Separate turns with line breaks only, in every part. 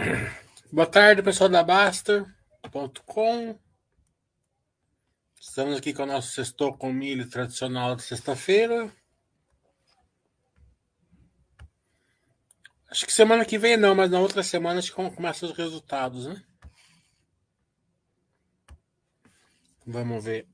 Boa tarde, pessoal da Baster.com. Estamos aqui com o nosso sextor com milho tradicional de sexta-feira. Acho que semana que vem não, mas na outra semana acho que começam os resultados, né? Vamos ver.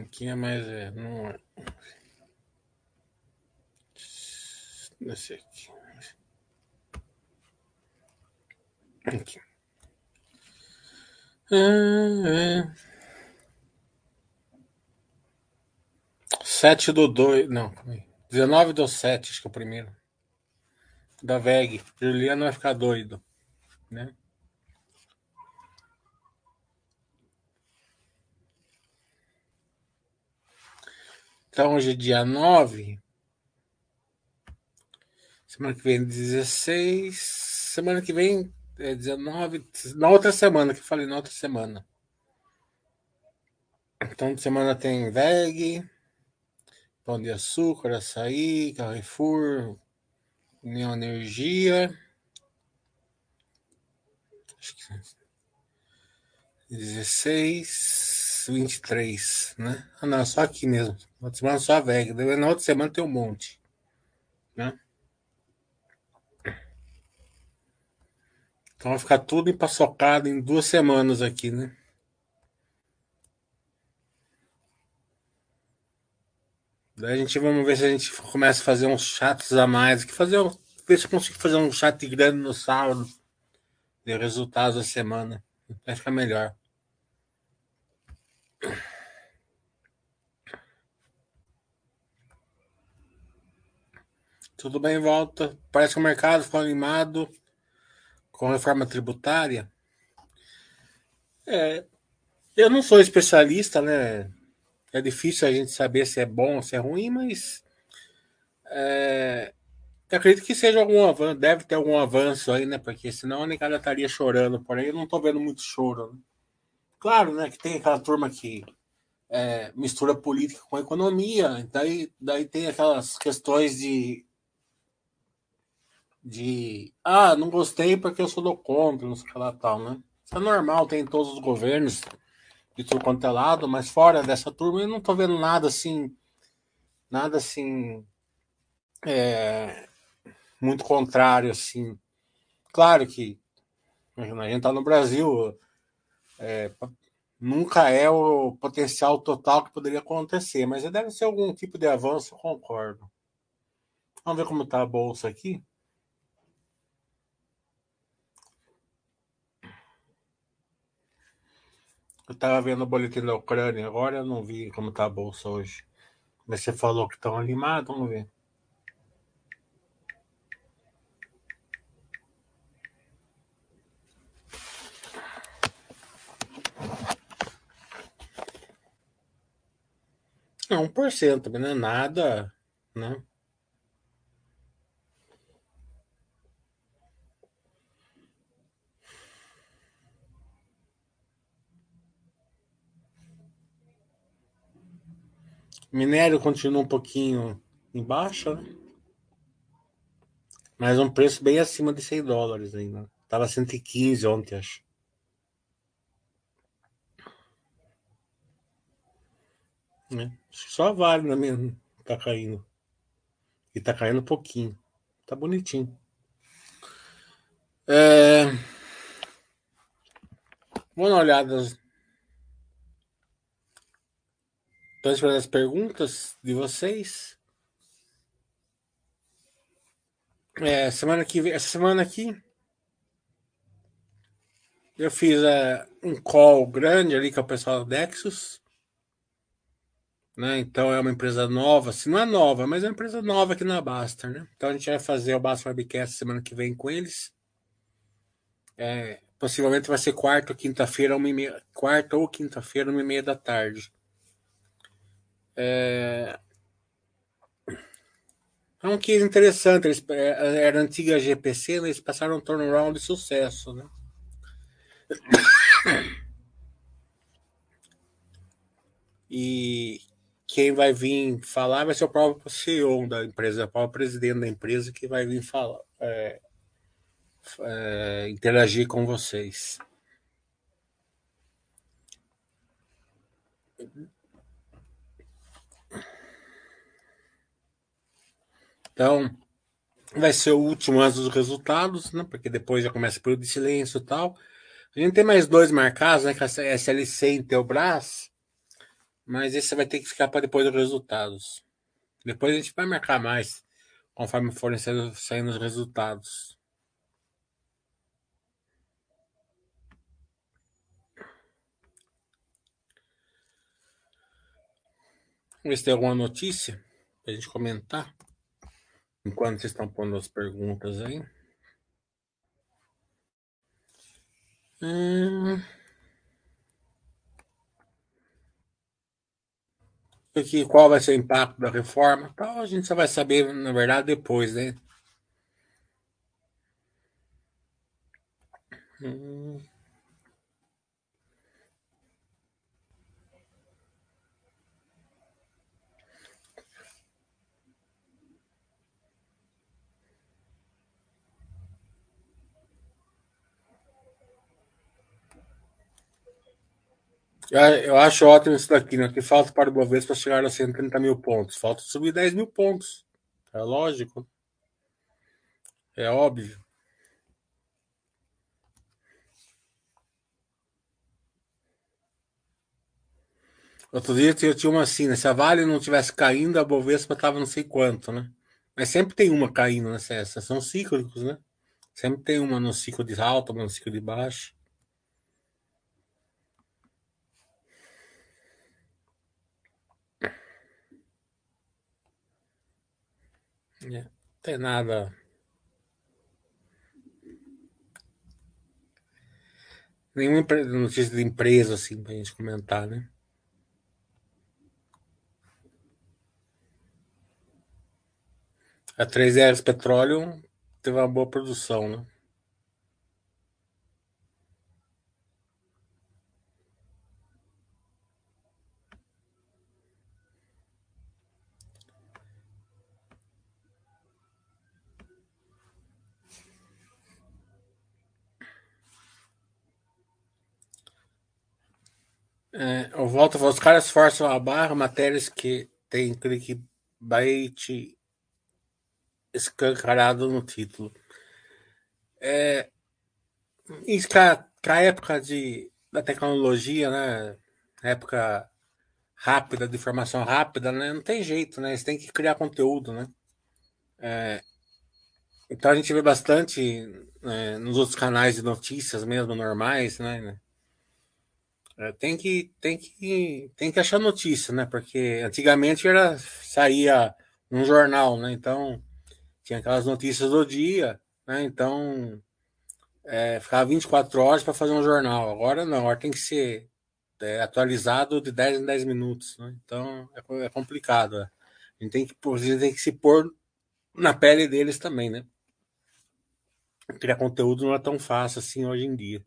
Aqui é mais. É, não é. Esse aqui. Aqui. Ah, é. 7 do 2. Não, 19 do 7, acho que é o primeiro. Da VEG. Juliano vai ficar doido. Né? Então hoje é dia 9. Semana que vem 16. Semana que vem é 19. Na outra semana, que eu falei na outra semana. Então, semana tem VEG, Pão de Açúcar, Açaí, Carrefour, União Energia. Acho que 16. 23, né? Ah, não, só aqui mesmo. Outra semana só a VEG. Na outra semana tem um monte. Né? Então vai ficar tudo empaçocado em duas semanas aqui, né? Daí a gente vamos ver se a gente começa a fazer uns chatos a mais. Que fazer, ver se eu consigo fazer um chat grande no sábado. De resultados da semana. Vai ficar melhor. Tudo bem, volta. Parece que o mercado ficou animado com a reforma tributária. É, eu não sou especialista, né? É difícil a gente saber se é bom se é ruim, mas é, acredito que seja algum avanço, deve ter algum avanço aí, né? Porque senão a negada estaria chorando, porém eu não estou vendo muito choro. Né? Claro, né? Que tem aquela turma que é, mistura política com economia, daí, daí tem aquelas questões de de ah, não gostei porque eu sou do contra, não sei o que lá tal, né? Isso é normal, tem em todos os governos de tudo quanto é lado, mas fora dessa turma eu não tô vendo nada assim, nada assim, é, muito contrário, assim. Claro que a gente tá no Brasil, é, nunca é o potencial total que poderia acontecer, mas deve ser algum tipo de avanço, concordo. Vamos ver como tá a bolsa aqui. Eu estava vendo o boletim da Ucrânia agora, eu não vi como está a bolsa hoje. Mas você falou que estão animados, vamos ver. Não, 1%, mas não é nada, né? Minério continua um pouquinho em baixa, né? Mas um preço bem acima de 100 dólares ainda. Tava 115 ontem, acho. Né? Só vale na minha tá caindo. E tá caindo um pouquinho. Tá bonitinho. É... Vou dar uma olhada Estou esperando as perguntas de vocês. É, semana que essa semana aqui Eu fiz é, um call grande ali com o pessoal da Dexus. Né? Então é uma empresa nova, assim, não é nova, mas é uma empresa nova aqui na Baster, né? Então a gente vai fazer o Baster Webcast semana que vem com eles. É, possivelmente vai ser quarta ou quinta-feira, quarta ou quinta-feira, uma e meia da tarde. É, é um case interessante. Eles, é, era antiga GPC, né? eles passaram um turnaround de sucesso, né? E quem vai vir falar vai ser o próprio CEO da empresa, o próprio presidente da empresa que vai vir falar, é, é, interagir com vocês. Então, vai ser o último antes dos resultados, né? Porque depois já começa o período de silêncio e tal. A gente tem mais dois marcados, né? Que é SLC e Teobras. Mas esse vai ter que ficar para depois dos resultados. Depois a gente vai marcar mais, conforme forem saindo os resultados. Vamos ver se tem alguma notícia para a gente comentar. Enquanto vocês estão pondo as perguntas aí. Hum... que qual vai ser o impacto da reforma, tal, a gente só vai saber, na verdade, depois, né? Hum. Eu acho ótimo isso daqui, né? Que falta para o Bovespa chegar a 130 mil pontos. Falta subir 10 mil pontos. É lógico. É óbvio. Outro dia eu tinha uma assim, né? Se a Vale não tivesse caindo, a Bovespa tava não sei quanto, né? Mas sempre tem uma caindo. Né? São cíclicos, né? Sempre tem uma no ciclo de alta, uma no ciclo de baixo. Não tem nada. Nenhuma notícia de empresa assim pra gente comentar, né? A 3R Petróleo teve uma boa produção, né? É, eu volto, os caras forçam a barra, matérias que tem clickbait escancarado no título. É, isso com a, com a época de, da tecnologia, né? Época rápida, de informação rápida, né? Não tem jeito, né? Você tem que criar conteúdo, né? É, então a gente vê bastante é, nos outros canais de notícias mesmo, normais, né? É, tem que tem que tem que achar notícia, né? Porque antigamente era saía um jornal, né? Então tinha aquelas notícias do dia, né? Então é, ficava 24 horas para fazer um jornal. Agora não, agora tem que ser é, atualizado de 10 em 10 minutos, né? Então é, é complicado. É. A gente tem que a gente tem que se pôr na pele deles também, né? Criar conteúdo não é tão fácil assim hoje em dia.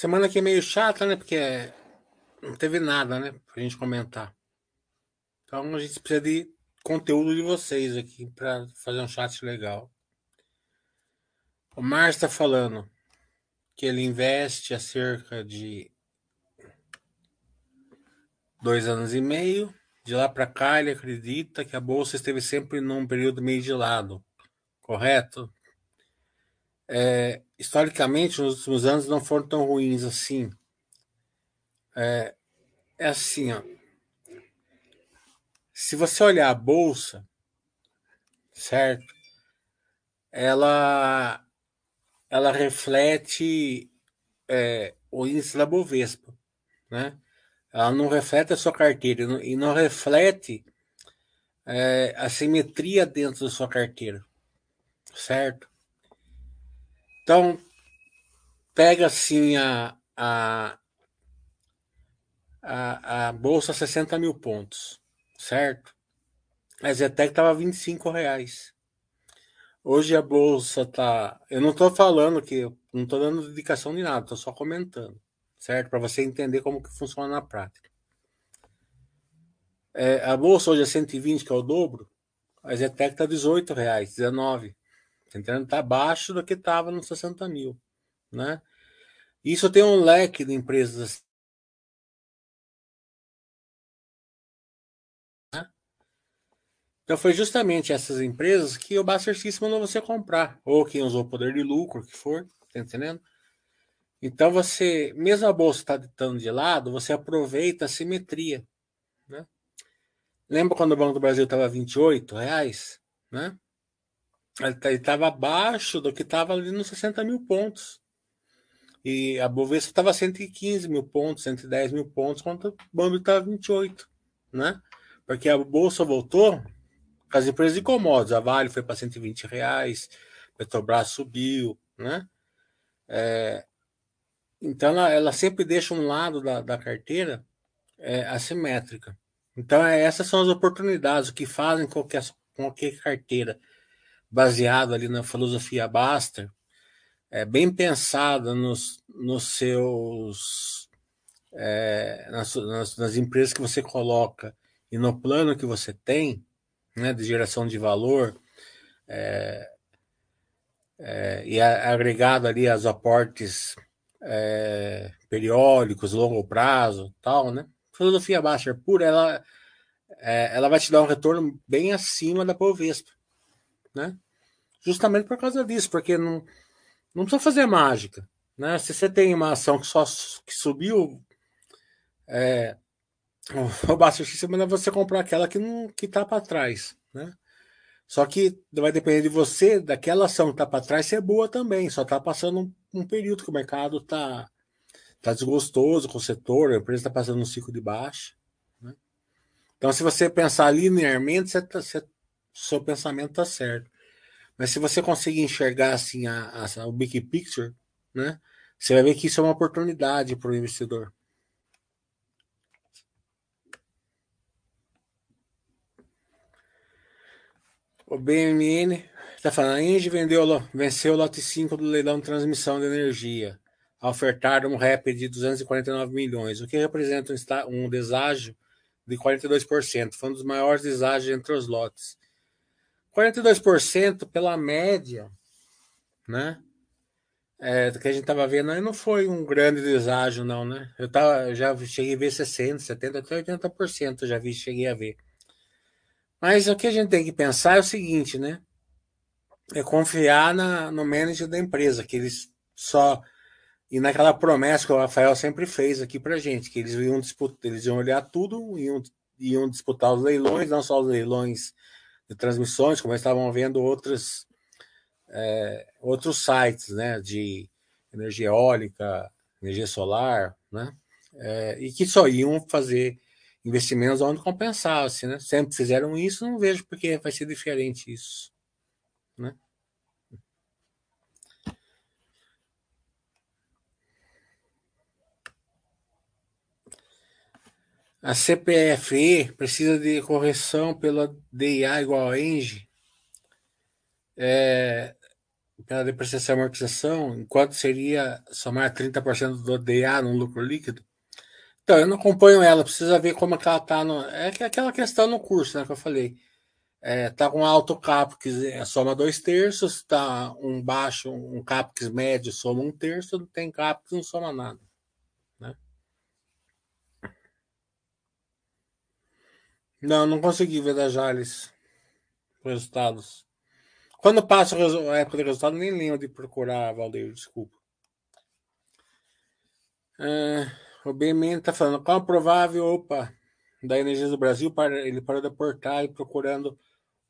Semana aqui é meio chata, né? Porque não teve nada, né? Pra gente comentar. Então a gente precisa de conteúdo de vocês aqui para fazer um chat legal. O Márcio está falando que ele investe a cerca de dois anos e meio. De lá para cá, ele acredita que a bolsa esteve sempre num período meio de lado, correto? É, historicamente, nos últimos anos não foram tão ruins assim. É, é assim, ó. Se você olhar a bolsa, certo? Ela, ela reflete é, o índice da Bovespa, né? Ela não reflete a sua carteira e não reflete é, a simetria dentro da sua carteira, certo? Então, pega assim a, a, a, a bolsa 60 mil pontos, certo? A Zetec estava 25 reais. Hoje a bolsa tá. Eu não estou falando que. Não estou dando indicação de nada, estou só comentando, certo? Para você entender como que funciona na prática. É, a bolsa hoje é 120, que é o dobro. A Zetec está 18 reais, 19. Tá entendendo? Está abaixo do que estava nos 60 mil, né? Isso tem um leque de empresas Então foi justamente essas empresas que o Buster System mandou você comprar, ou quem usou o poder de lucro, que for, tá entendendo? Então você, mesmo a bolsa está estando de lado, você aproveita a simetria, né? Lembra quando o Banco do Brasil estava 28 reais, né? Ele estava abaixo do que estava ali nos 60 mil pontos. E a Bovespa estava 115 mil pontos, 110 mil pontos, quando o Banco estava 28, né? Porque a bolsa voltou as empresas de commodities, a Vale foi para 120 reais, Petrobras subiu, né? É, então ela, ela, sempre deixa um lado da, da carteira é, assimétrica. Então é, essas são as oportunidades que fazem qualquer, qualquer carteira baseado ali na filosofia Baster, é, bem pensada nos, nos seus é, nas, nas, nas empresas que você coloca e no plano que você tem, né, de geração de valor, é, é, e agregado ali aos aportes é, periódicos, longo prazo, tal, né? Filosofia Baster pura, ela, é, ela vai te dar um retorno bem acima da Bovespa, né? Justamente por causa disso, porque não, não precisa fazer mágica, né? Se você tem uma ação que só que subiu, é, o Baster System manda você comprar aquela que não que tá para trás, né? Só que vai depender de você, daquela ação que tá para trás ser boa também, só tá passando um, um, período que o mercado tá tá desgostoso com o setor, a empresa está passando um ciclo de baixa, né? Então se você pensar linearmente, você tá, você, seu pensamento tá certo. Mas se você conseguir enxergar assim a, a, o big picture, né? Você vai ver que isso é uma oportunidade para o investidor. O BMN está falando, a Engie vendeu, venceu o lote 5 do leilão de transmissão de energia, a ofertar um REP de 249 milhões, o que representa um deságio de 42%. Foi um dos maiores deságios entre os lotes. 42% pela média, né? É, que a gente estava vendo aí não foi um grande deságio, não, né? Eu, tava, já cheguei a ver 60%, 70%, até 80%, já vi, cheguei a ver. Mas o que a gente tem que pensar é o seguinte, né? É confiar na, no manager da empresa, que eles só. E naquela promessa que o Rafael sempre fez aqui pra gente, que eles iam disputar, eles iam olhar tudo, iam, iam disputar os leilões, não só os leilões de transmissões, como estavam vendo outros, é, outros sites, né? De energia eólica, energia solar, né? É, e que só iam fazer investimentos onde compensasse, né? Sempre fizeram isso, não vejo porque vai ser diferente isso, A CPFE precisa de correção pela DIA igual a ENGE, é, pela depreciação e amortização, enquanto seria somar 30% do DIA no lucro líquido. Então, eu não acompanho ela, precisa ver como é que ela tá. No... É aquela questão no curso, né, que eu falei. É, tá com alto CAPEX, é, soma dois terços, tá um baixo, um CAPEX médio soma um terço, não tem CAPEX, não soma nada. Não, não consegui ver da Jales resultados. Quando passa a época de resultado, nem lembro de procurar, Valdeir, desculpa. É, o BMN está falando, qual a provável, opa, da Energia do Brasil, para, ele parou de aportar e procurando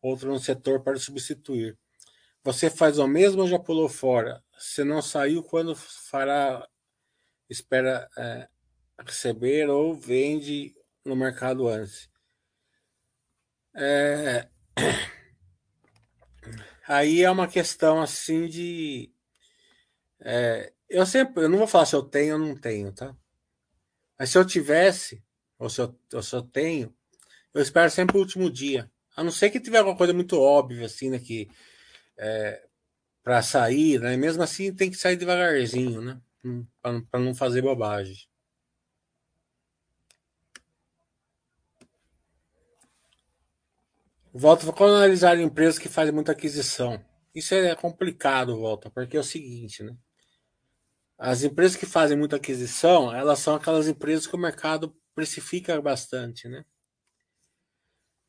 outro no setor para substituir. Você faz o mesmo ou já pulou fora? Se não saiu, quando fará, espera é, receber ou vende no mercado antes? É, aí é uma questão assim de. É, eu sempre, eu não vou falar se eu tenho ou não tenho, tá? Mas se eu tivesse, ou se eu, ou se eu tenho, eu espero sempre o último dia. A não ser que tiver alguma coisa muito óbvia, assim, né? Que é, para sair, né? Mesmo assim tem que sair devagarzinho, né? Para não fazer bobagem. Volta, quando analisar empresas que fazem muita aquisição. Isso é complicado, Volta, porque é o seguinte, né? As empresas que fazem muita aquisição, elas são aquelas empresas que o mercado precifica bastante, né?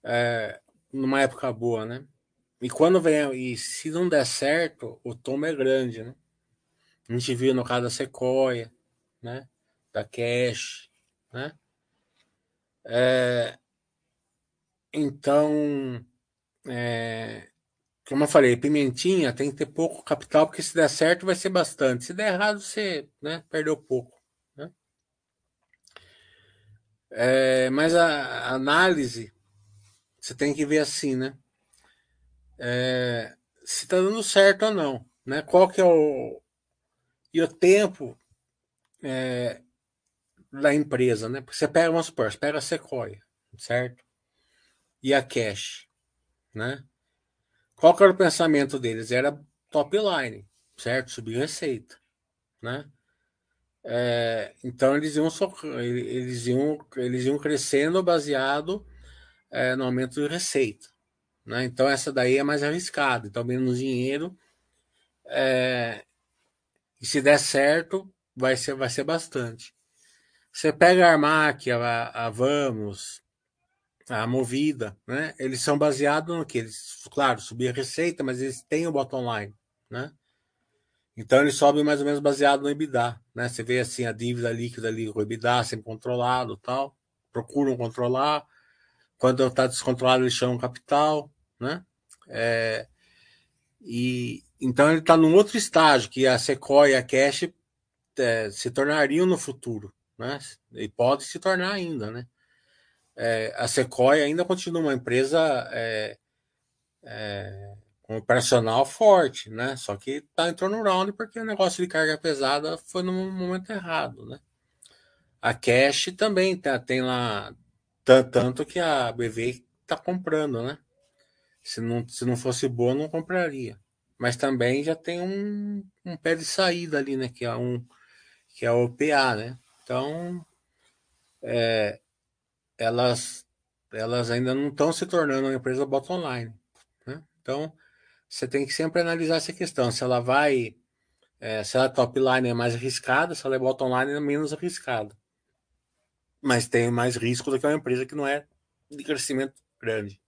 É, numa época boa, né? E quando vem, e se não der certo, o tomo é grande, né? A gente viu no caso da Sequoia, né? Da Cash, né? É, então, é, como eu falei, pimentinha tem que ter pouco capital, porque se der certo vai ser bastante. Se der errado, você né, perdeu pouco. Né? É, mas a, análise, você tem que ver assim, né? É, se está dando certo ou não. Né? Qual que é o. E o tempo é, da empresa, né? Porque você pega, vamos supor, você pega a Sequoia, certo? E a Cash, né? Qual que era o pensamento deles? Era top line, certo? Subir receita, né? É, então eles iam, eles, iam, eles iam crescendo baseado é, no aumento de receita. Né? Então essa daí é mais arriscada, então menos dinheiro. É, e se der certo, vai ser, vai ser bastante. Você pega a Armac, a, a Vamos, a movida, né? Eles são baseados no que eles, claro, subir a receita, mas eles têm o bottom line, né? Então eles sobem mais ou menos baseado no EBITDA, né? Você vê assim a dívida líquida ali, o EBITDA sempre controlado, tal. Procuram controlar. Quando está descontrolado eles chamam capital, né? É, e então ele está num outro estágio que a Sequoia e a Cash é, se tornariam no futuro, né? E pode se tornar ainda, né? É, a Sequoia ainda continua uma empresa é, é, operacional forte, né? Só que está em turnaround porque o negócio de carga pesada foi no momento errado, né? A Cash também tá, tem lá tanto que a BV está comprando, né? Se não, se não fosse boa, não compraria. Mas também já tem um, um pé de saída ali, né? Que é um que é o PA, né? Então, é, elas, elas ainda não estão se tornando uma empresa bottom line. Né? Então, você tem que sempre analisar essa questão. Se ela vai, é, se ela top line é mais arriscada, se ela é bottom line é menos arriscada. Mas tem mais risco do que uma empresa que não é de crescimento grande.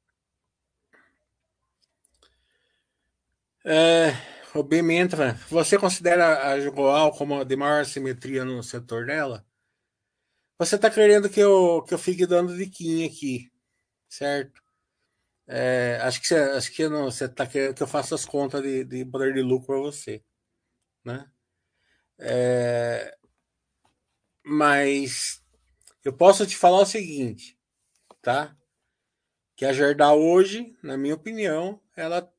É, o BM entra. Você considera a Jogoal como a de maior simetria no setor dela? Você está querendo que eu, que eu fique dando diquinha aqui, certo? É, acho que você, acho que não, você está querendo que eu faça as contas de, de poder de lucro para você, né? É, mas eu posso te falar o seguinte, tá? Que a Jardal hoje, na minha opinião, ela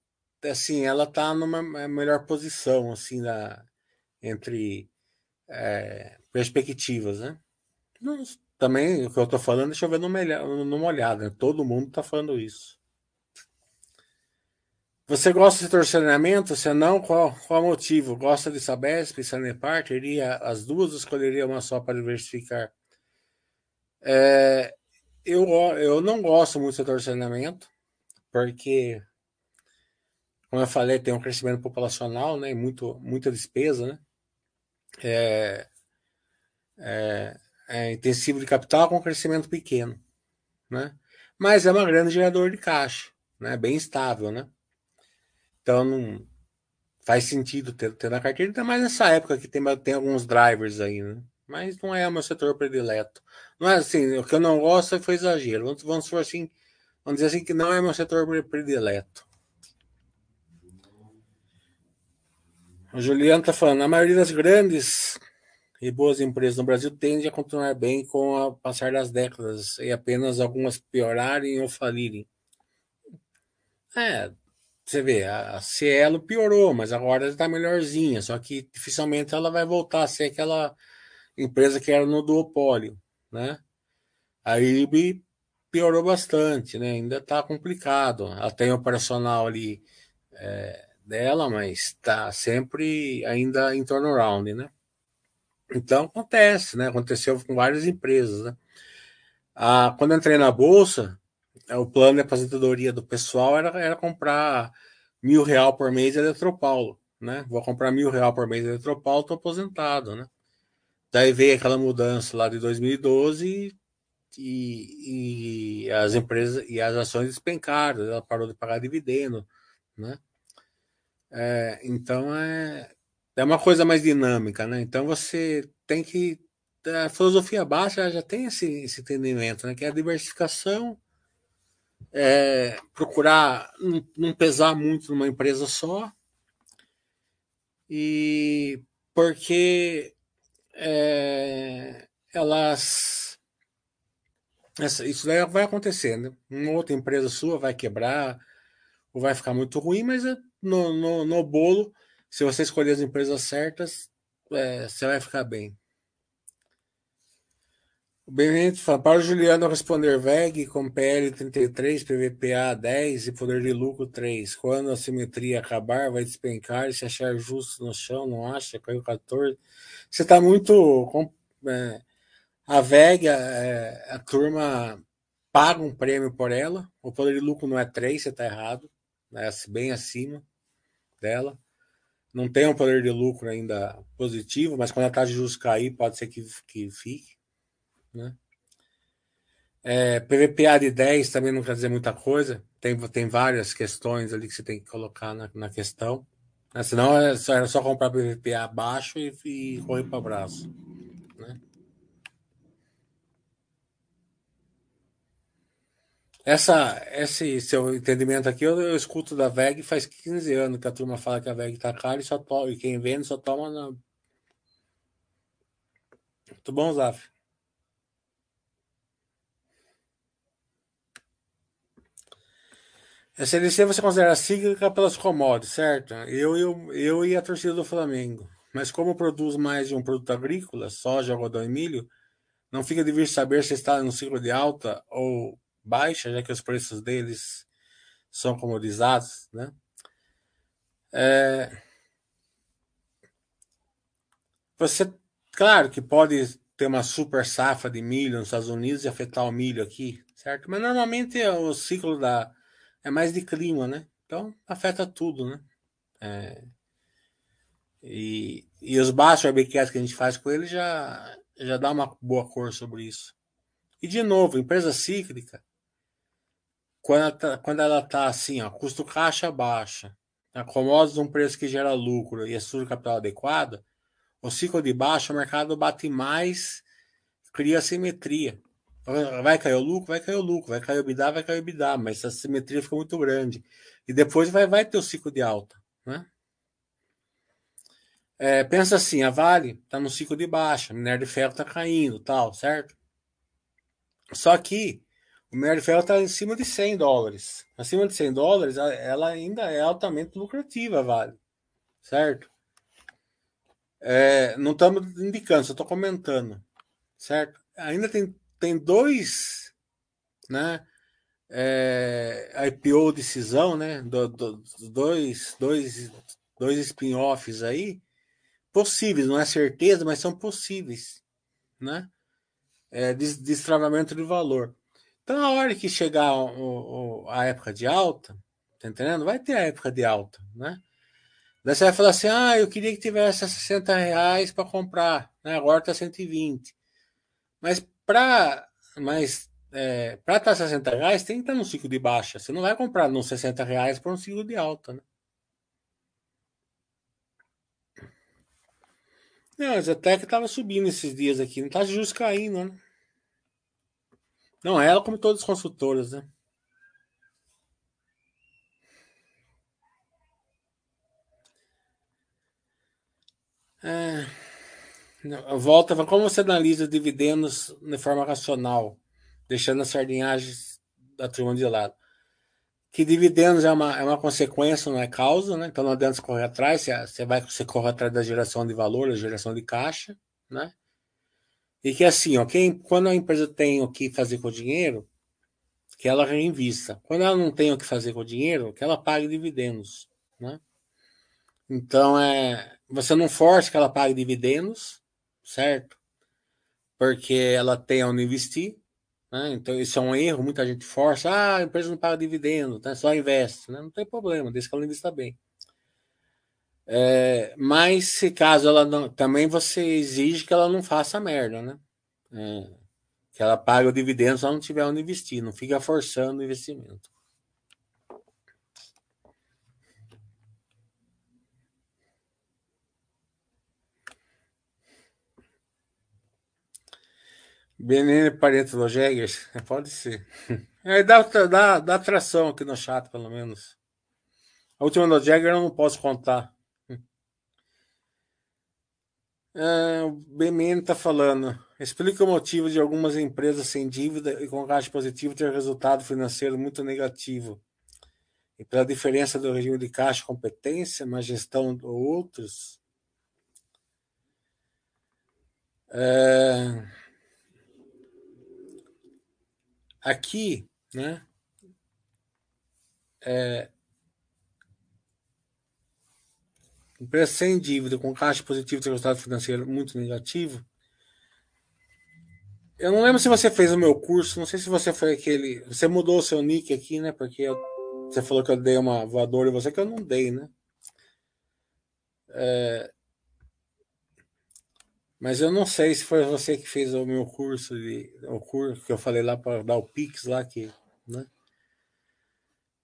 assim, ela tá numa melhor posição assim da entre é, perspectivas, né? Também o que eu tô falando, deixa eu ver numa, numa olhada. Todo mundo tá falando isso. Você gosta de torcionamento? Se não, qual, qual motivo? Gosta de Sabesp, Sanepar? Teria as duas escolheria uma só para diversificar? É, eu, eu não gosto muito de torcionamento, porque, como eu falei, tem um crescimento populacional, né? Muito, muita despesa, né? É, é, é, intensivo de capital com crescimento pequeno. Né? mas é uma grande gerador de caixa, né? Bem estável, né? Então não faz sentido ter, ter na carteira, ainda mais nessa época que tem, tem alguns drivers aí, né? Mas não é o meu setor predileto. Não é assim, o que eu não gosto foi exagero. Vamos, vamos assim, vamos dizer assim que não é meu setor predileto. O Juliano está falando, a maioria das grandes e boas empresas no Brasil tende a continuar bem com o passar das décadas e apenas algumas piorarem ou falirem. É, você vê, a Cielo piorou, mas agora está melhorzinha, só que dificilmente ela vai voltar a ser aquela empresa que era no duopólio, né? A IRB piorou bastante, né? Ainda está complicado. Ela tem operacional ali é, dela, mas está sempre ainda em turnaround, né? Então acontece, né? Aconteceu com várias empresas, né? Ah, quando entrei na bolsa, é, o plano de aposentadoria do pessoal era, era comprar mil real por mês de Eletropaulo, né? Vou comprar mil real por mês de Eletropaulo, tô aposentado, né? Daí veio aquela mudança lá de 2012 e, e as empresas e as ações despencaram, ela parou de pagar dividendo, né? É, então é, é uma coisa mais dinâmica, né? Então você tem que. A filosofia básica já tem esse, esse entendimento, né? Que é a diversificação, é, procurar não, não pesar muito numa empresa só, e porque é, elas. Essa, isso daí vai acontecer, né? Uma outra empresa sua vai quebrar, ou vai ficar muito ruim, mas é no, no, no bolo se você escolher as empresas certas, é, você vai ficar bem. O Benedito fala, para o Juliano responder VEG com PL 33, PVPA 10 e poder de lucro 3. Quando a simetria acabar, vai despencar e se achar justo no chão, não acha? Caiu 14. Você está muito. É, a VEG, é, a turma paga um prêmio por ela. O poder de lucro não é 3, você está errado. É bem acima dela não tem um poder de lucro ainda positivo, mas quando a taxa de juros cair, pode ser que, que fique. Né? É, PVPA de 10 também não quer dizer muita coisa, tem, tem várias questões ali que você tem que colocar na, na questão. Né? Senão é só, era só comprar PVPA baixo e, e correr para o braço. Essa, esse seu entendimento aqui, eu, eu, escuto da VEG faz 15 anos que a turma fala que a VEG tá cara e, só to, e quem vende só toma na. Bom, Zaf. A CDC você considera cíclica pelas commodities, certo? Eu, eu, eu e a torcida do Flamengo. Mas como produz mais de um produto agrícola, soja, algodão e milho, não fica difícil saber se está no ciclo de alta ou baixa, já que os preços deles são comodizados, né? É... Você, claro que pode ter uma super safra de milho nos Estados Unidos e afetar o milho aqui, certo? Mas normalmente o ciclo da é mais de clima, né? Então afeta tudo, né? É... E, e os baixos RBQs que a gente faz com ele já, já dá uma boa cor sobre isso. E de novo, empresa cíclica, quando ela tá, quando ela tá assim, ó, custo caixa baixa, acomodos um preço que gera lucro e estrutura capital adequada, o ciclo de baixa, o mercado bate mais, cria simetria. Vai cair o lucro, vai cair o lucro, vai cair o bidá, vai cair o bidá, mas a simetria fica muito grande. E depois vai, vai ter o ciclo de alta, né? É, pensa assim, a Vale está no ciclo de baixa, minério de ferro está caindo, tal, certo? Só que o minério está em cima de 100 dólares. Acima de 100 dólares, ela ainda é altamente lucrativa, vale. Certo? É, não estamos indicando, só estou comentando. Certo? Ainda tem, tem dois, né? É, IPO decisão, né? Do, do, dois, dois, dois spin-offs aí possíveis, não é certeza, mas são possíveis, né? É, destravamento de valor. Então, a hora que chegar o, o, a época de alta, tá entendendo? Vai ter a época de alta, né? Daí você vai falar assim: ah, eu queria que tivesse 60 reais para comprar, né? Agora tá 120. Mas para. Mas é, estar 60 reais, tem que estar num ciclo de baixa. Você não vai comprar nos 60 reais para um ciclo de alta, né? Não, mas até que estava subindo esses dias aqui, não está justo caindo, né? Não, ela como todas as consultoras, né? É, volta, como você analisa dividendos de forma racional, deixando as sardinhagens da turma de lado? Que dividendos é uma, é uma consequência, não é causa, né? Então não adianta você correr atrás, você, você vai você corre atrás da geração de valor, da geração de caixa, né? E que assim, ó, quem, quando a empresa tem o que fazer com o dinheiro, que ela reinvista. Quando ela não tem o que fazer com o dinheiro, que ela pague dividendos, né? Então é, você não força que ela pague dividendos, certo? Porque ela tem onde investir, né? Então, isso é um erro, muita gente força, ah, a empresa não paga dividendo, tá? só investe. Né? Não tem problema, desde que ela invista bem. É, mas se caso ela não. Também você exige que ela não faça merda, né? É, que ela pague o dividendo se ela não tiver onde investir, não fica forçando o investimento. Benene parente do Jägers? Pode ser. É, dá, dá, dá atração aqui no chat, pelo menos. A última do Jagger eu não posso contar. É, o BMN está falando. Explica o motivo de algumas empresas sem dívida e com caixa positivo ter resultado financeiro muito negativo. E pela diferença do regime de caixa competência na gestão de outros. É... Aqui, né? É, empresa sem dívida, com caixa positivo e resultado financeiro muito negativo. Eu não lembro se você fez o meu curso, não sei se você foi aquele. Você mudou o seu nick aqui, né? Porque eu, você falou que eu dei uma voadora e você que eu não dei, né? É, mas eu não sei se foi você que fez o meu curso de o curso que eu falei lá para dar o Pix lá que, né?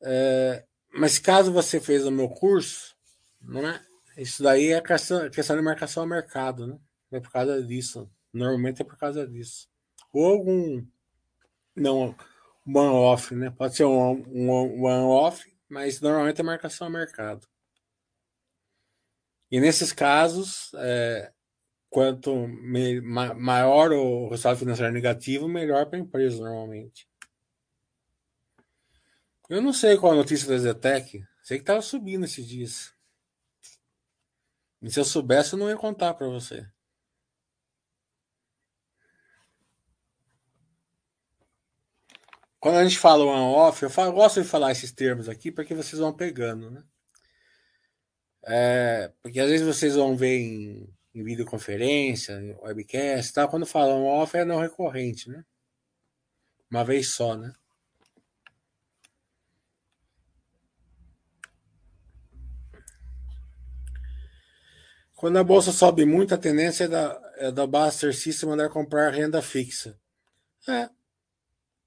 É, mas caso você fez o meu curso, não é? Isso daí é questão, questão de marcação ao mercado, né? É por causa disso. Normalmente é por causa disso. Ou algum não one-off, né? Pode ser um, um one-off, mas normalmente é marcação ao mercado. E nesses casos, é, quanto me, ma, maior o resultado financeiro negativo, melhor para a empresa, normalmente. Eu não sei qual a notícia da Zetec. Sei que estava subindo esses dias. E se eu soubesse, eu não ia contar para você. Quando a gente fala on-off, eu, eu gosto de falar esses termos aqui porque vocês vão pegando, né? É, porque às vezes vocês vão ver em em videoconferência, webcast, tal, quando falam off é não recorrente, né? Uma vez só, né? Quando a bolsa sobe muito, a tendência é da, é da System mandar comprar renda fixa. É,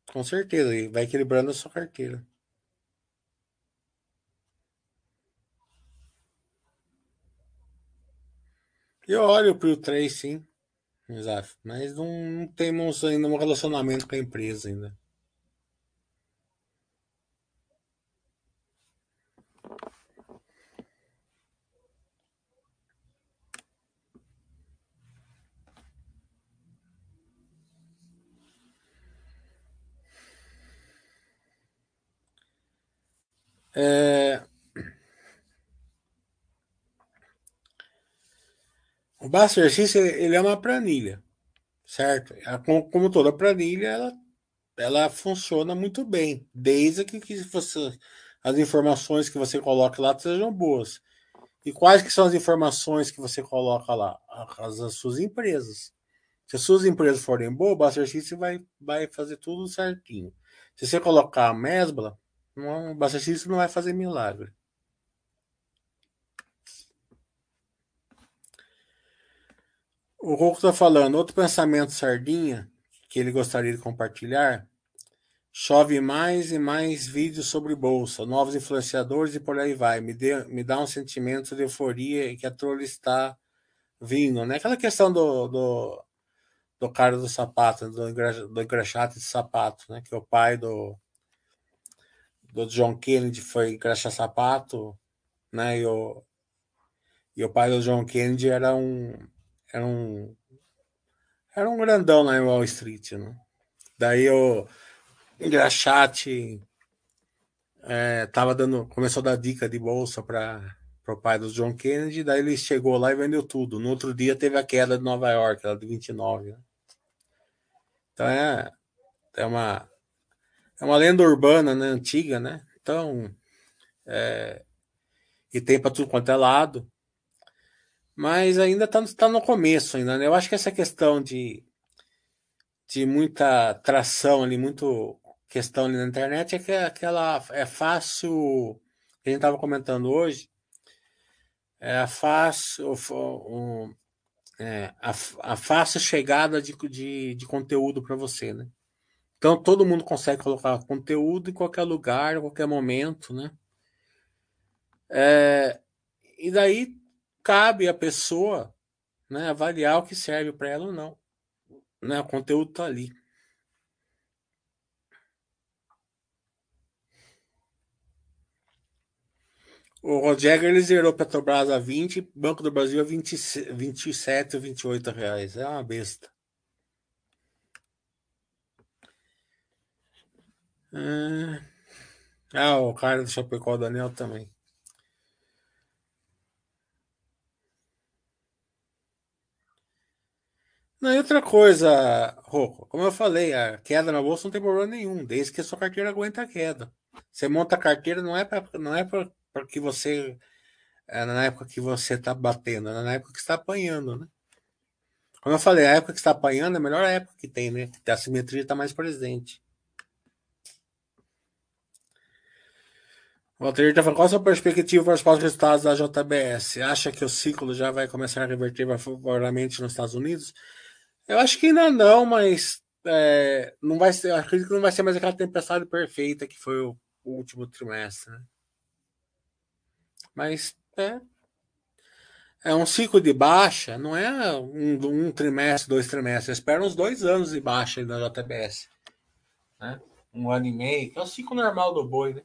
com certeza, vai equilibrando a sua carteira. Eu olho para o 3, sim. Mas não, não temos ainda um relacionamento com a empresa ainda. É, O Buster System ele é uma planilha, certo? Como toda planilha, ela, ela funciona muito bem, desde que, que você, as informações que você coloque lá sejam boas. E quais que são as informações que você coloca lá? As, as suas empresas. Se as suas empresas forem boas, o Buster System vai, vai fazer tudo certinho. Se você colocar a mesbla, o Buster System não vai fazer milagre. O Rouco está falando, outro pensamento sardinha que ele gostaria de compartilhar Chove mais e mais vídeos sobre bolsa, novos influenciadores e por aí vai. Me, dê, me dá um sentimento de euforia que a trolha está vindo, né? Aquela questão do, do, do cara do sapato, do, do engraxate de sapato, né? Que é o pai do, do John Kennedy foi engraxar sapato, né? E o, e o pai do John Kennedy era um era um era um grandão em Wall Street, né? Daí o Engraxate é, tava dando, começou a dar dica de bolsa para o pai do John Kennedy, daí ele chegou lá e vendeu tudo. No outro dia teve a queda de Nova York, ela de 29. Né? Então é, é uma é uma lenda urbana, né, antiga, né? Então é, e tem para tudo quanto é lado. Mas ainda está tá no começo ainda, né? Eu acho que essa questão de de muita tração ali, muito questão ali na internet é que é aquela é fácil, a gente estava comentando hoje, é fácil, é, a, a, fácil chegada de, de, de conteúdo para você, né? Então todo mundo consegue colocar conteúdo em qualquer lugar, em qualquer momento, né? É, e daí cabe a pessoa né, avaliar o que serve para ela ou não. Né? O conteúdo está ali. O Rodrigo ele zerou Petrobras a 20, Banco do Brasil a 20, 27 ou 28 reais. É uma besta. Ah, o cara do Chapecó Daniel também. Não, e outra coisa, Rocco, como eu falei, a queda na bolsa não tem problema nenhum, desde que a sua carteira aguenta a queda. Você monta a carteira não é para não é para porque você é na época que você está batendo, é na época que está apanhando, né? Como eu falei, a época que está apanhando é a melhor época que tem, né? A simetria está mais presente. O Walter está falando, qual a sua perspectiva para os próximos resultados da JBS? Acha que o ciclo já vai começar a reverter favorabilimente nos Estados Unidos? Eu acho que ainda não, mas é, não vai ser, acredito que não vai ser mais aquela tempestade perfeita que foi o, o último trimestre. Né? Mas é, é um ciclo de baixa, não é um, um trimestre, dois trimestres. Espera uns dois anos de baixa na JBS. Né? Um ano e meio, que é o ciclo normal do boi, né?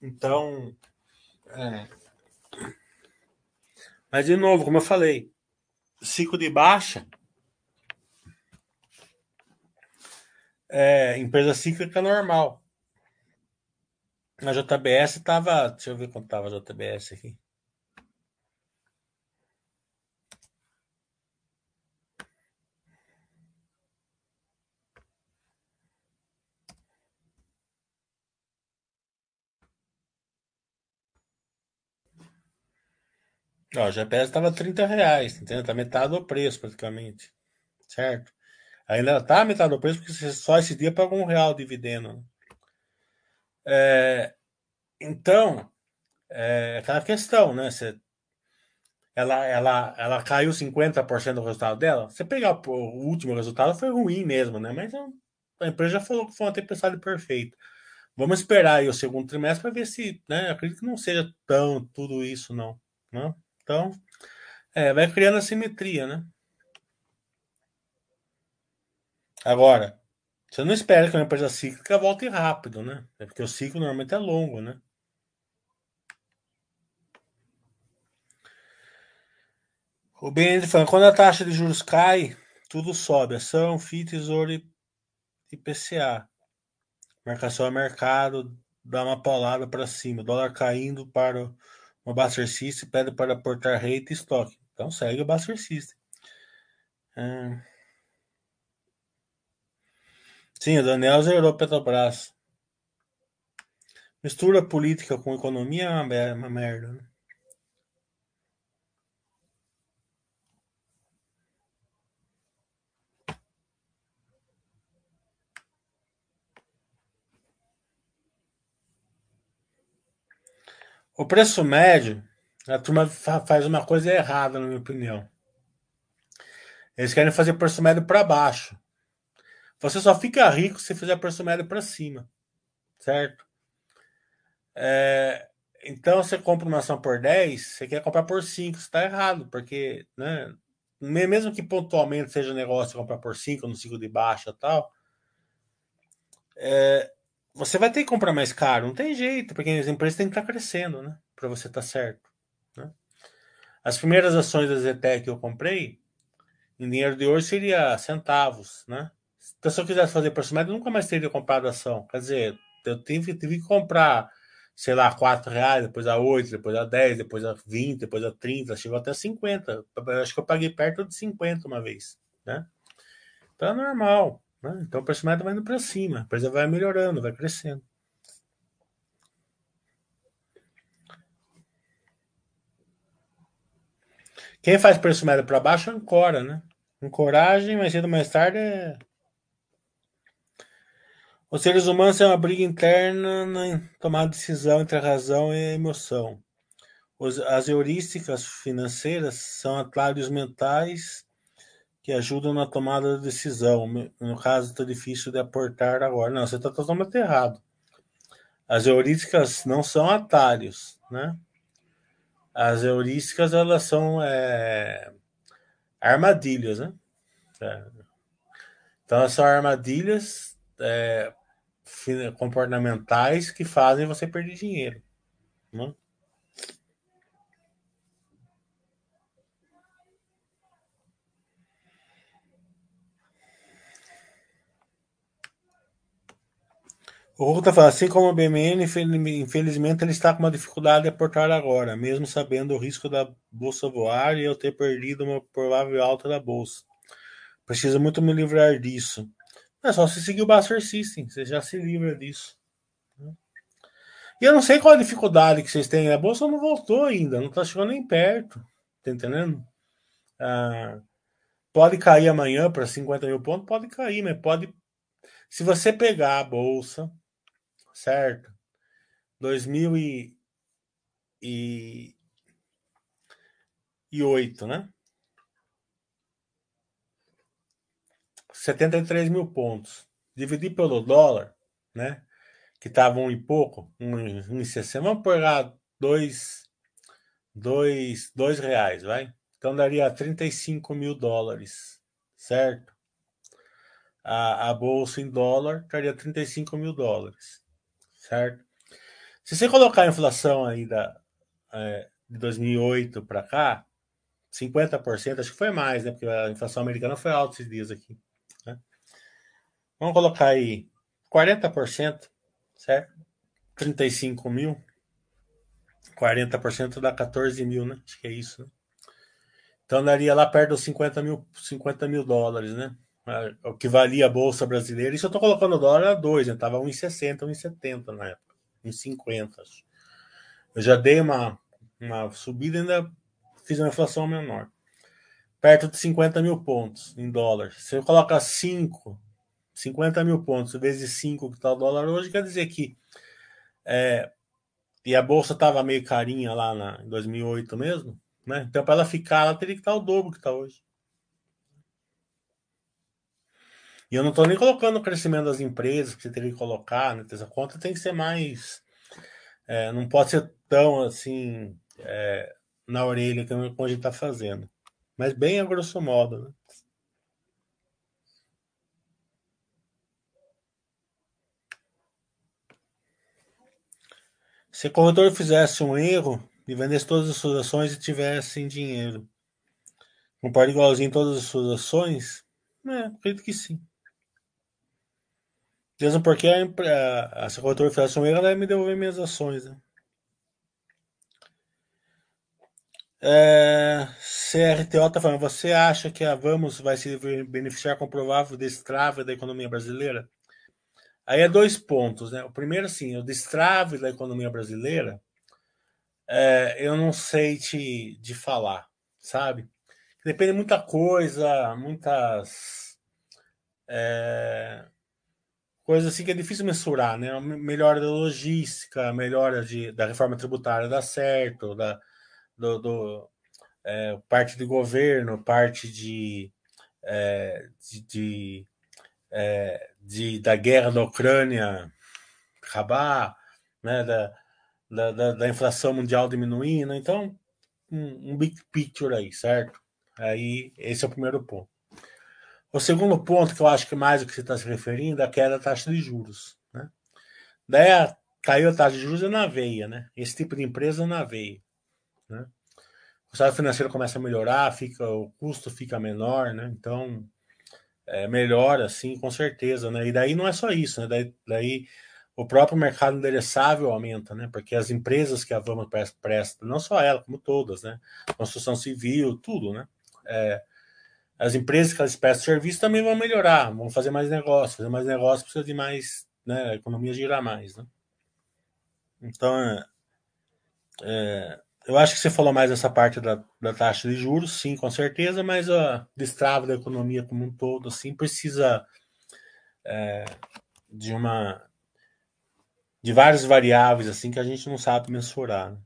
Então, é. Mas de novo, como eu falei, ciclo de baixa é empresa cíclica normal. A JBS estava. Deixa eu ver quanto estava a JBS aqui. Ó, a JBS estava 30 reais, entendeu? Tá metade do preço praticamente. Certo? Ainda tá metade do preço porque só esse dia pagou um real de dividendo. Né? É, então, é aquela questão, né? Você, ela, ela, ela caiu 50% do resultado dela. Você pegar o último resultado, foi ruim mesmo, né? Mas a empresa já falou que foi uma tempestade perfeita. Vamos esperar aí o segundo trimestre para ver se, né? Acredito que não seja tão tudo isso, não. Né? Então, é, vai criando a simetria, né? Agora, você não espera que uma empresa cíclica volte rápido, né? É porque o ciclo normalmente é longo, né? O BN falando, quando a taxa de juros cai, tudo sobe. Ação, FII, Tesouro e IPCA. Marcação a mercado, dá uma paulada para cima. Dólar caindo para o Buster System, pede para aportar rate e estoque. Então segue o Buster System. É... Sim, o Daniel zerou Petrobras. Mistura política com economia é uma, merda. Né? O preço médio, a turma faz uma coisa errada, na minha opinião. Eles querem fazer preço médio para baixo. Você só fica rico se fizer preço médio para cima, certo? É, então você compra uma ação por 10, você quer comprar por 5, você está errado, porque, né, mesmo que pontualmente seja negócio comprar por 5, no ciclo de baixa tal, é, você vai ter que comprar mais caro, não tem jeito, porque as empresas têm que estar crescendo, né, para você estar tá certo. Né? As primeiras ações da Zetec que eu comprei, em dinheiro de hoje seria centavos, né? Então, se eu quisesse fazer preço médio, eu nunca mais teria comprado ação. Quer dizer, eu tive, tive que comprar, sei lá, 4 reais, depois a 8, depois a 10, depois a 20, depois a 30, chegou até 50. Eu acho que eu paguei perto de 50 uma vez, né? Então é normal, né? Então o médio vai indo para cima, empresa vai melhorando, vai crescendo. Quem faz médio para baixo ancora, né? Ancoragem, mais cedo mais tarde é os seres humanos têm uma briga interna na tomada de decisão entre a razão e a emoção. as heurísticas financeiras são atalhos mentais que ajudam na tomada de decisão. No caso, está difícil de aportar agora. Não, você está totalmente errado. As heurísticas não são atalhos, né? As heurísticas, elas são é, armadilhas, né? É. Então, são armadilhas é, comportamentais que fazem você perder dinheiro. Né? O Hugo está falando, assim como o BMN, infelizmente ele está com uma dificuldade de aportar agora, mesmo sabendo o risco da bolsa voar e eu ter perdido uma provável alta da bolsa. Preciso muito me livrar disso. É só você seguir o Buster System, você já se livra disso. E eu não sei qual a dificuldade que vocês têm. A bolsa não voltou ainda, não está chegando nem perto. Tá entendendo? Ah, pode cair amanhã para 50 mil pontos? Pode cair, mas pode. Se você pegar a bolsa, certo? 2008, né? 73 mil pontos. Dividir pelo dólar, né? Que estava um e pouco, um, um e sessenta. Vamos pegar dois, dois, dois reais, vai? Então daria 35 mil dólares, certo? A, a bolsa em dólar daria 35 mil dólares, certo? Se você colocar a inflação aí da, é, de 2008 para cá, 50%, acho que foi mais, né? Porque a inflação americana foi alta esses dias aqui. Vamos colocar aí 40%, certo? 35 mil. 40% dá 14 mil, né? Acho que é isso. Né? Então daria lá perto dos 50 mil, 50 mil dólares, né? O que valia a Bolsa Brasileira. Isso eu tô colocando o dólar a 2, né? Tava 1,60, 1,70 na época. 1,50. Eu já dei uma, uma subida e ainda fiz uma inflação menor. Perto de 50 mil pontos em dólar. Se eu colocar 5 50 mil pontos vezes 5 que está o dólar hoje, quer dizer que. É, e a bolsa estava meio carinha lá na, em 2008 mesmo, né? Então, para ela ficar, ela teria que estar o dobro que está hoje. E eu não estou nem colocando o crescimento das empresas que você teria que colocar, né? Essa conta tem que ser mais. É, não pode ser tão assim é, na orelha como a gente está fazendo. Mas bem a grosso modo, né? Se o corretor fizesse um erro e vendesse todas as suas ações e tivesse dinheiro, comprar igualzinho todas as suas ações, é, acredito que sim. Mesmo porque a, a, a, se o corretor fizesse um erro, ela ia me devolver minhas ações. Né? É, CRTO está falando, você acha que a Vamos vai se beneficiar com o provável destrave da economia brasileira? Aí é dois pontos, né? O primeiro, assim, o destrave da economia brasileira, é, eu não sei te de falar, sabe? Depende de muita coisa, muitas é, coisas assim que é difícil mensurar, né? Melhora da logística, melhora de, da reforma tributária dá certo, da, do, do é, parte governo, parte de, é, de, de é, de, da guerra da Ucrânia acabar, né, da, da, da, da inflação mundial diminuindo. Então, um, um big picture aí, certo? Aí, esse é o primeiro ponto. O segundo ponto, que eu acho que mais o que você está se referindo, é a queda da taxa de juros. Né? Daí a, caiu a taxa de juros é na veia, né? Esse tipo de empresa é na veia. Né? O estado financeiro começa a melhorar, fica, o custo fica menor, né? Então, é, melhora, sim, com certeza, né? E daí não é só isso, né? Daí, daí o próprio mercado endereçável aumenta, né? Porque as empresas que a Vamos presta, não só ela, como todas, né? Construção civil, tudo, né? É, as empresas que elas prestam serviço também vão melhorar, vão fazer mais negócio, fazer mais negócio precisa de mais, né? A economia girar mais, né? Então, é, é, eu acho que você falou mais dessa parte da, da taxa de juros, sim, com certeza, mas a destrava da economia como um todo, assim, precisa é, de uma de várias variáveis assim que a gente não sabe mensurar. Né?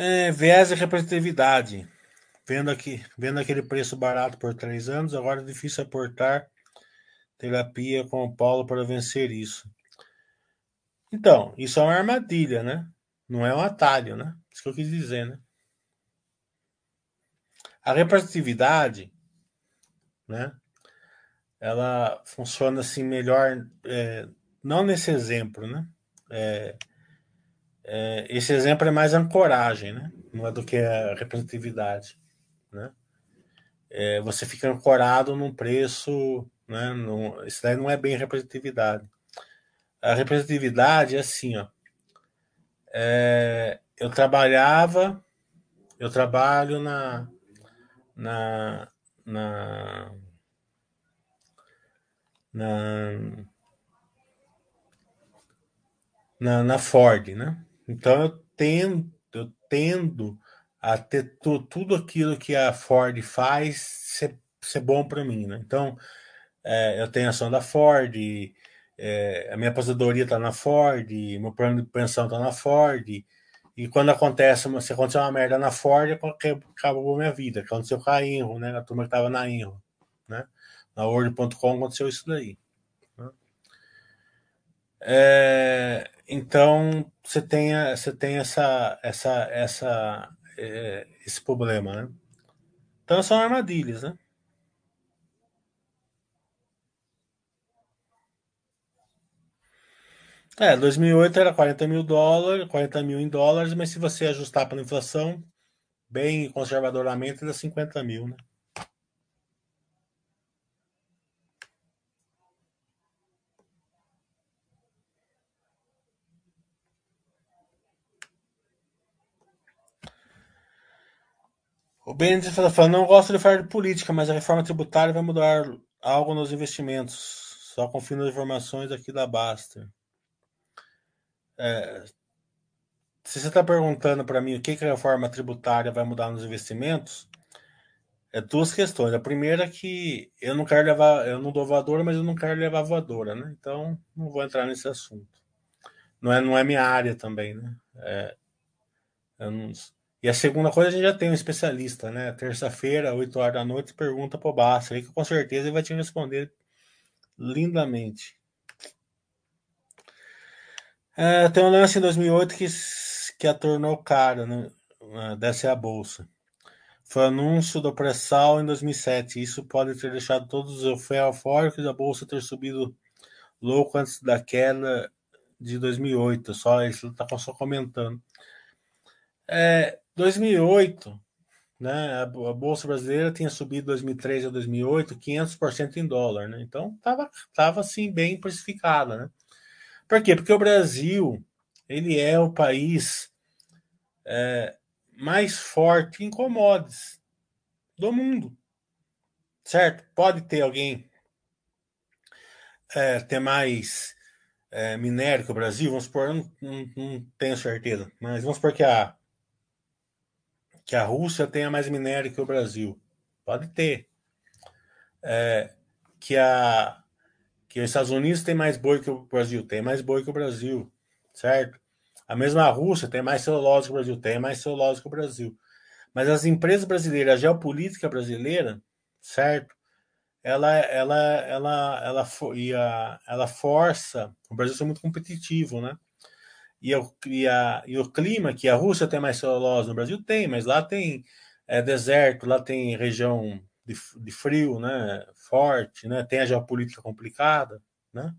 É, viés e representatividade. Vendo, aqui, vendo aquele preço barato por três anos, agora é difícil aportar terapia com o Paulo para vencer isso. Então, isso é uma armadilha, né? Não é um atalho, né? Isso que eu quis dizer, né? A representatividade, né? Ela funciona assim melhor, é, não nesse exemplo, né? É, é, esse exemplo é mais ancoragem, né? Não é do que a representatividade, né? É, você fica ancorado num preço né? Isso daí não é bem representatividade. A representatividade é assim, ó. É, eu trabalhava, eu trabalho na, na, na, na, na, na Ford, né? Então eu tendo, eu tendo a ter tudo aquilo que a Ford faz ser, ser bom para mim, né? Então é, eu tenho ação da Ford, é, a minha aposentadoria está na Ford, meu plano de pensão está na Ford. E quando acontece, se acontecer uma merda na Ford, acabou a minha vida. Aconteceu com a Inro, né? A turma que estava na Inro, né? Na Word.com aconteceu isso daí. É, então você tem, você tem essa, essa, essa, é, esse problema, né? Então são armadilhas, né? É, 2008 era 40 mil dólares, 40 mil em dólares, mas se você ajustar pela inflação, bem conservadoramente, dá 50 mil, né? O Benedict está falando, não gosto de falar de política, mas a reforma tributária vai mudar algo nos investimentos. Só confio nas informações aqui da Baster. É, se você está perguntando para mim o que, que a reforma tributária vai mudar nos investimentos, é duas questões. A primeira é que eu não quero levar, eu não dou voadora, mas eu não quero levar voadora, né? Então não vou entrar nesse assunto. Não é, não é minha área também, né? É, não... E a segunda coisa, a gente já tem um especialista, né? Terça-feira, 8 horas da noite, pergunta pro Basta, aí que com certeza ele vai te responder lindamente. É, tem um lance em 2008 que, que a tornou cara, né? Dessa é a bolsa. Foi anúncio do pré-sal em 2007. Isso pode ter deixado todos os eufóricos da bolsa ter subido louco antes da queda de 2008. Só isso está só comentando. É, 2008, né? A, bolsa brasileira tinha subido 2003 a 2008 500% em dólar, né? Então tava tava assim bem precificada, né? Por quê? Porque o Brasil ele é o país é, mais forte em commodities do mundo. Certo? Pode ter alguém é, ter mais é, minério que o Brasil, vamos supor, não, não, não, tenho certeza, mas vamos supor que a, que a Rússia tenha mais minério que o Brasil. Pode ter. É, que a, que os Estados Unidos tem mais boi que o Brasil, tem mais boi que o Brasil, certo? A mesma Rússia tem mais celulose que o Brasil, tem mais celulose que o Brasil. Mas as empresas brasileiras, a geopolítica brasileira, certo? Ela, ela, ela, ela, ela, ela força o Brasil ser muito competitivo, né? E, eu, e, a, e o clima, que a Rússia tem mais celulose, no Brasil tem, mas lá tem é, deserto, lá tem região de, de frio, né? Forte, né? Tem a geopolítica complicada, né?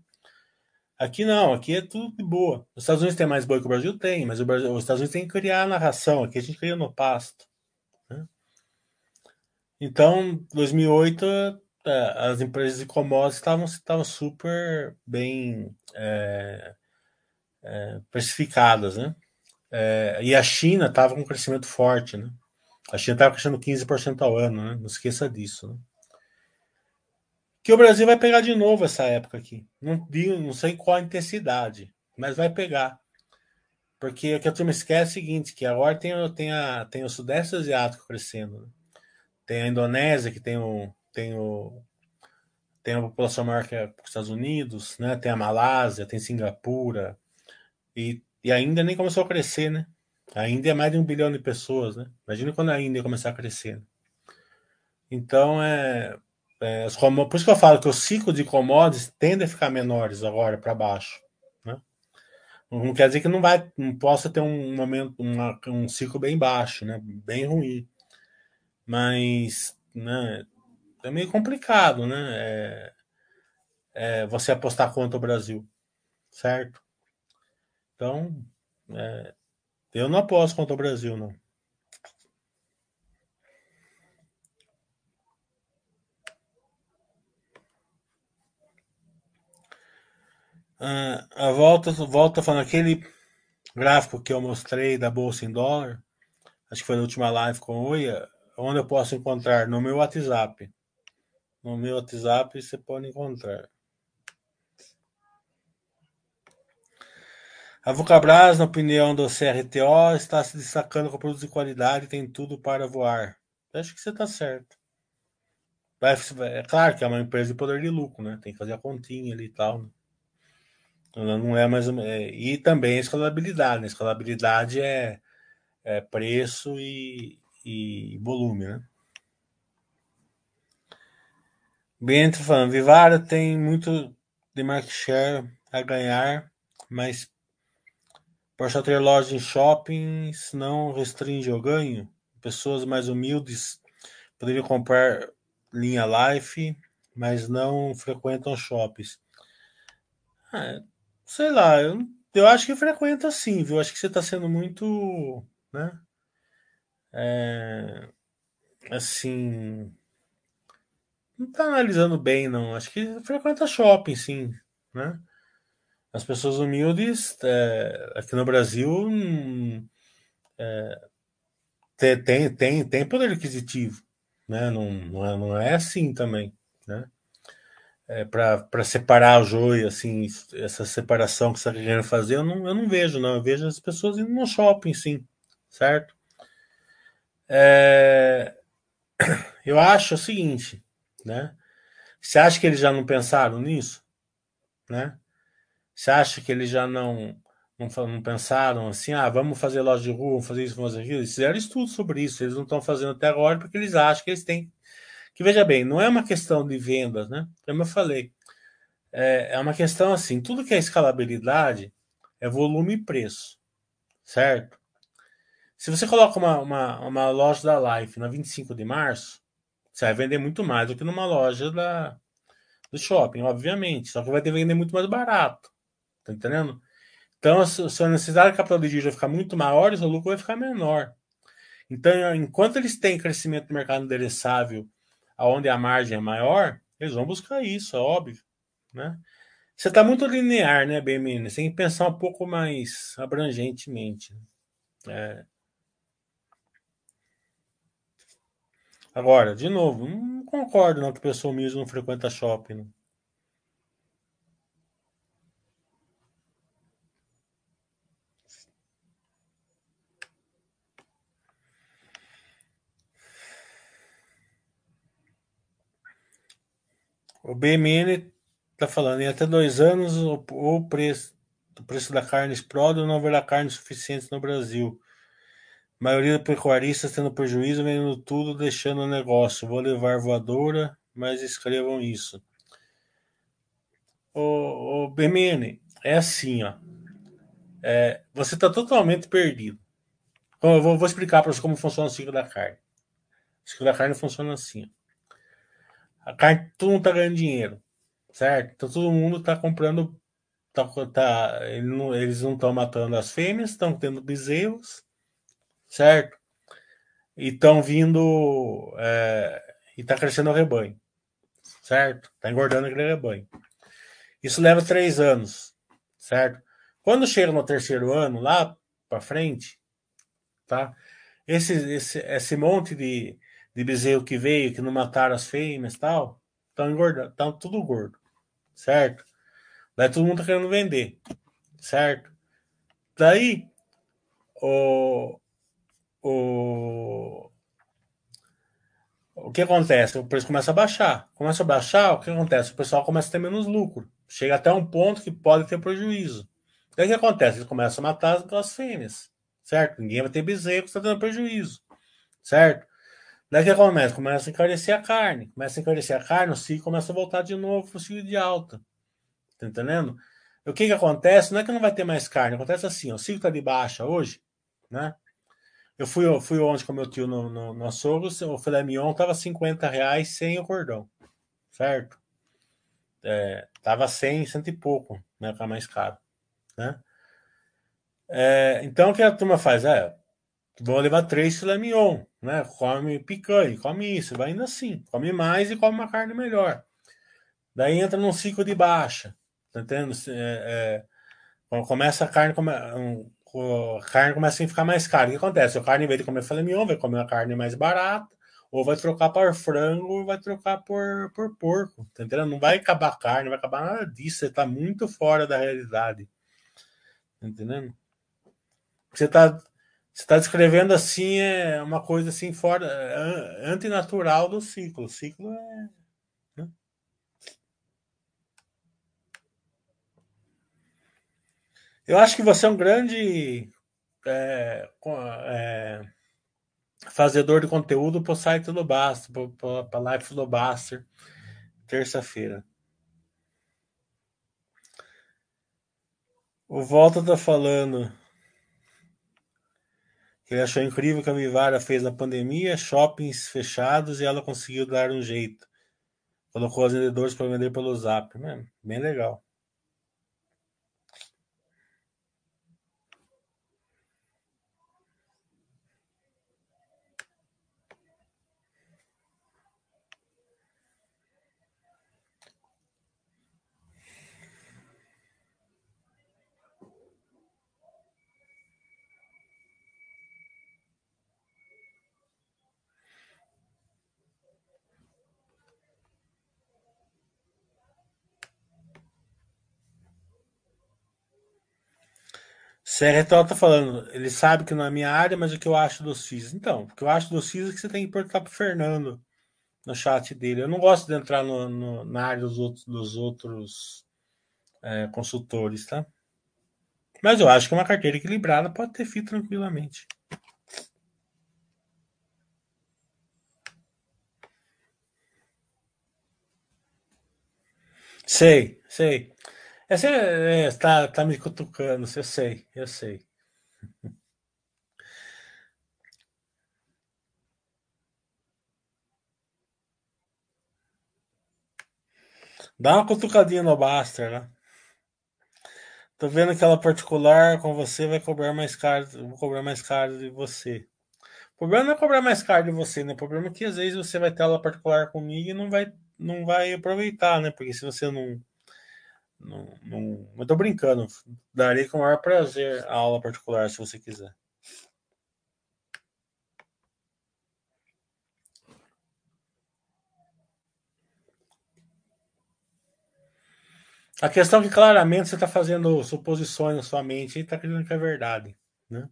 Aqui não, aqui é tudo de boa. Os Estados Unidos tem mais boi que o Brasil? Tem, mas o Brasil, os Estados Unidos tem que criar a narração, aqui a gente cria no pasto. Né? Então, 2008, é, as empresas de commodities estavam, estavam super bem é, é, precificadas, né? É, e a China estava com um crescimento forte, né? A China estava crescendo 15% ao ano, né? Não esqueça disso, né? Que o Brasil vai pegar de novo essa época aqui. Não, não sei qual a intensidade, mas vai pegar. Porque o que a turma esquece é o seguinte, que agora tem, tem, a, tem o Sudeste Asiático crescendo. Né? Tem a Indonésia, que tem o, tem o tem a população maior que os Estados Unidos, né? Tem a Malásia, tem Singapura, e, e ainda nem começou a crescer, né? Ainda é mais de um bilhão de pessoas, né? Imagina quando a Índia começar a crescer. Né? Então, é, é, por isso que eu falo que o ciclo de commodities tende a ficar menores agora para baixo. Né? Não quer dizer que não vai, não possa ter um momento, uma, um ciclo bem baixo, né? Bem ruim. Mas, né? É meio complicado, né? É, é você apostar contra o Brasil, certo? Então, é, eu não aposto contra o Brasil, não. Ah, a volta, volta falando aquele gráfico que eu mostrei da bolsa em dólar, acho que foi na última live com o Oia, onde eu posso encontrar no meu WhatsApp. No meu WhatsApp você pode encontrar. A Vulcabras, na opinião do CRTO, está se destacando com produtos de qualidade e tem tudo para voar. acho que você está certo. É claro que é uma empresa de poder de lucro, né? Tem que fazer a continha ali e tal. Né? Não é mais. É, e também a escalabilidade. Né? Escalabilidade é, é preço e, e volume, né? Bento falando, Vivara tem muito de market share a ganhar, mas só ter loja em shoppings não restringe o ganho. Pessoas mais humildes poderiam comprar linha Life, mas não frequentam shoppings. Ah, sei lá, eu, eu acho que frequenta sim, viu? Acho que você está sendo muito, né? É, assim, não está analisando bem, não. Acho que frequenta shopping, sim, né? As pessoas humildes é, aqui no Brasil é, tem, tem, tem poder aquisitivo, né? Não, não, é, não é assim também, né? É, para separar o joio, assim, essa separação que você está querendo fazer, eu não, eu não vejo, não. Eu vejo as pessoas indo no shopping, sim, certo? É, eu acho o seguinte, né? Você acha que eles já não pensaram nisso, né? Você acha que eles já não, não, não pensaram assim, ah, vamos fazer loja de rua, vamos fazer isso, vamos fazer aquilo? Eles fizeram estudo sobre isso, eles não estão fazendo até agora porque eles acham que eles têm. Que veja bem, não é uma questão de vendas, né? Como eu falei, é, é uma questão assim: tudo que é escalabilidade é volume e preço, certo? Se você coloca uma, uma, uma loja da Life na 25 de março, você vai vender muito mais do que numa loja da, do shopping, obviamente. Só que vai ter vender muito mais barato. Tá entendendo? Então, a sua necessidade de capital de giro vai ficar muito maior o lucro vai ficar menor. Então, enquanto eles têm crescimento do mercado endereçável, aonde a margem é maior, eles vão buscar isso, é óbvio. Né? Você está muito linear, né, BMN? Você tem que pensar um pouco mais abrangentemente. É. Agora, de novo, não concordo não que pessoa humilde não frequenta shopping. Não. O BMN está falando em até dois anos o, o preço, o preço da carne explode ou não haverá carne suficiente no Brasil. maioria dos pecuaristas tendo prejuízo, vendendo tudo, deixando o negócio. Vou levar voadora, mas escrevam isso. O, o BMN, é assim, ó. É, você está totalmente perdido. Eu vou, vou explicar para você como funciona o ciclo da carne. O ciclo da carne funciona assim. Ó. A carne, todo mundo está ganhando dinheiro, certo? Então todo mundo está comprando. Tá, tá, eles não estão matando as fêmeas, estão tendo bezerros, certo? E estão vindo. É, e está crescendo o rebanho, certo? Está engordando aquele rebanho. Isso leva três anos, certo? Quando chega no terceiro ano, lá para frente, tá? Esse, esse, esse monte de, de bezerro que veio, que não mataram as fêmeas tal, estão engordando, estão tudo gordo, certo? Daí todo mundo tá querendo vender, certo? Daí, o, o, o que acontece? O preço começa a baixar. Começa a baixar, o que acontece? O pessoal começa a ter menos lucro. Chega até um ponto que pode ter prejuízo. Daí o que acontece? Eles começam a matar as, as fêmeas, certo? Ninguém vai ter bezerro, está dando prejuízo, certo? Daí que acontece? Começa a encarecer a carne. Começa a encarecer a carne, o ciclo começa a voltar de novo para o ciclo de alta. Tá entendendo? O que que acontece? Não é que não vai ter mais carne, acontece assim, ó, o ciclo está de baixa hoje, né? Eu fui, eu fui ontem com meu tio no, no, no açougue, o filé mignon tava 50 reais sem o cordão, certo? É, tava 100, cento e pouco, né? Tá mais caro, né? É, então o que a turma faz? É, vou levar três filé mignon, né? Come picanha, come isso, vai indo assim, come mais e come uma carne melhor. Daí entra num ciclo de baixa, tá entendendo? É, é, começa a carne, come, a carne começa a ficar mais cara. O que acontece? O carne, em vez de comer filé mignon, vai comer uma carne mais barata, ou vai trocar por frango, ou vai trocar por, por porco. Tá entendendo? Não vai acabar a carne, não vai acabar nada disso. Você tá muito fora da realidade. Tá entendendo? Você tá, você tá descrevendo assim é uma coisa assim fora, é, antinatural do ciclo. O ciclo é. Né? Eu acho que você é um grande é, é, fazedor de conteúdo para o site do Baster, para a live do Baster, terça-feira. O Volta tá falando ele achou incrível que a Vivara fez na pandemia, shoppings fechados e ela conseguiu dar um jeito. Colocou os vendedores para vender pelo Zap. Bem legal. Serretol tá falando, ele sabe que não é minha área, mas o que eu acho dos FIIs? Então, o que eu acho dos FIIs é que você tem que perguntar pro Fernando no chat dele. Eu não gosto de entrar no, no, na área dos outros, dos outros é, consultores, tá? Mas eu acho que uma carteira equilibrada pode ter FII tranquilamente. Sei, sei. Você é, tá, tá me cutucando, eu sei, eu sei. Dá uma cutucadinha no Baster, né? Tô vendo que ela particular com você vai cobrar mais caro, vou cobrar mais caro de você. O problema não é cobrar mais caro de você, né? O problema é que às vezes você vai ter aula particular comigo e não vai, não vai aproveitar, né? Porque se você não não, não, eu tô brincando. Darei com o maior prazer a aula particular, se você quiser. A questão é que claramente você está fazendo suposições na sua mente e está acreditando que é verdade. Né?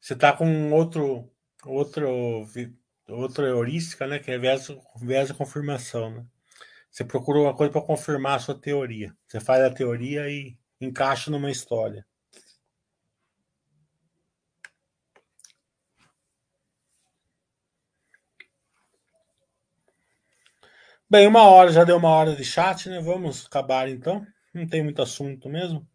Você está com outro, outro, outra heurística, né? Que é viés, viés de confirmação. Né? Você procura uma coisa para confirmar a sua teoria. Você faz a teoria e encaixa numa história. Bem, uma hora já deu uma hora de chat, né? Vamos acabar então. Não tem muito assunto mesmo.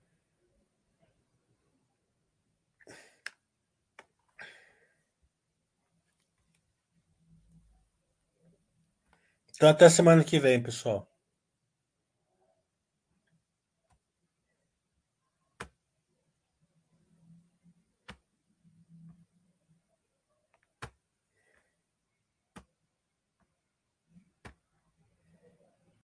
Então até semana que vem, pessoal.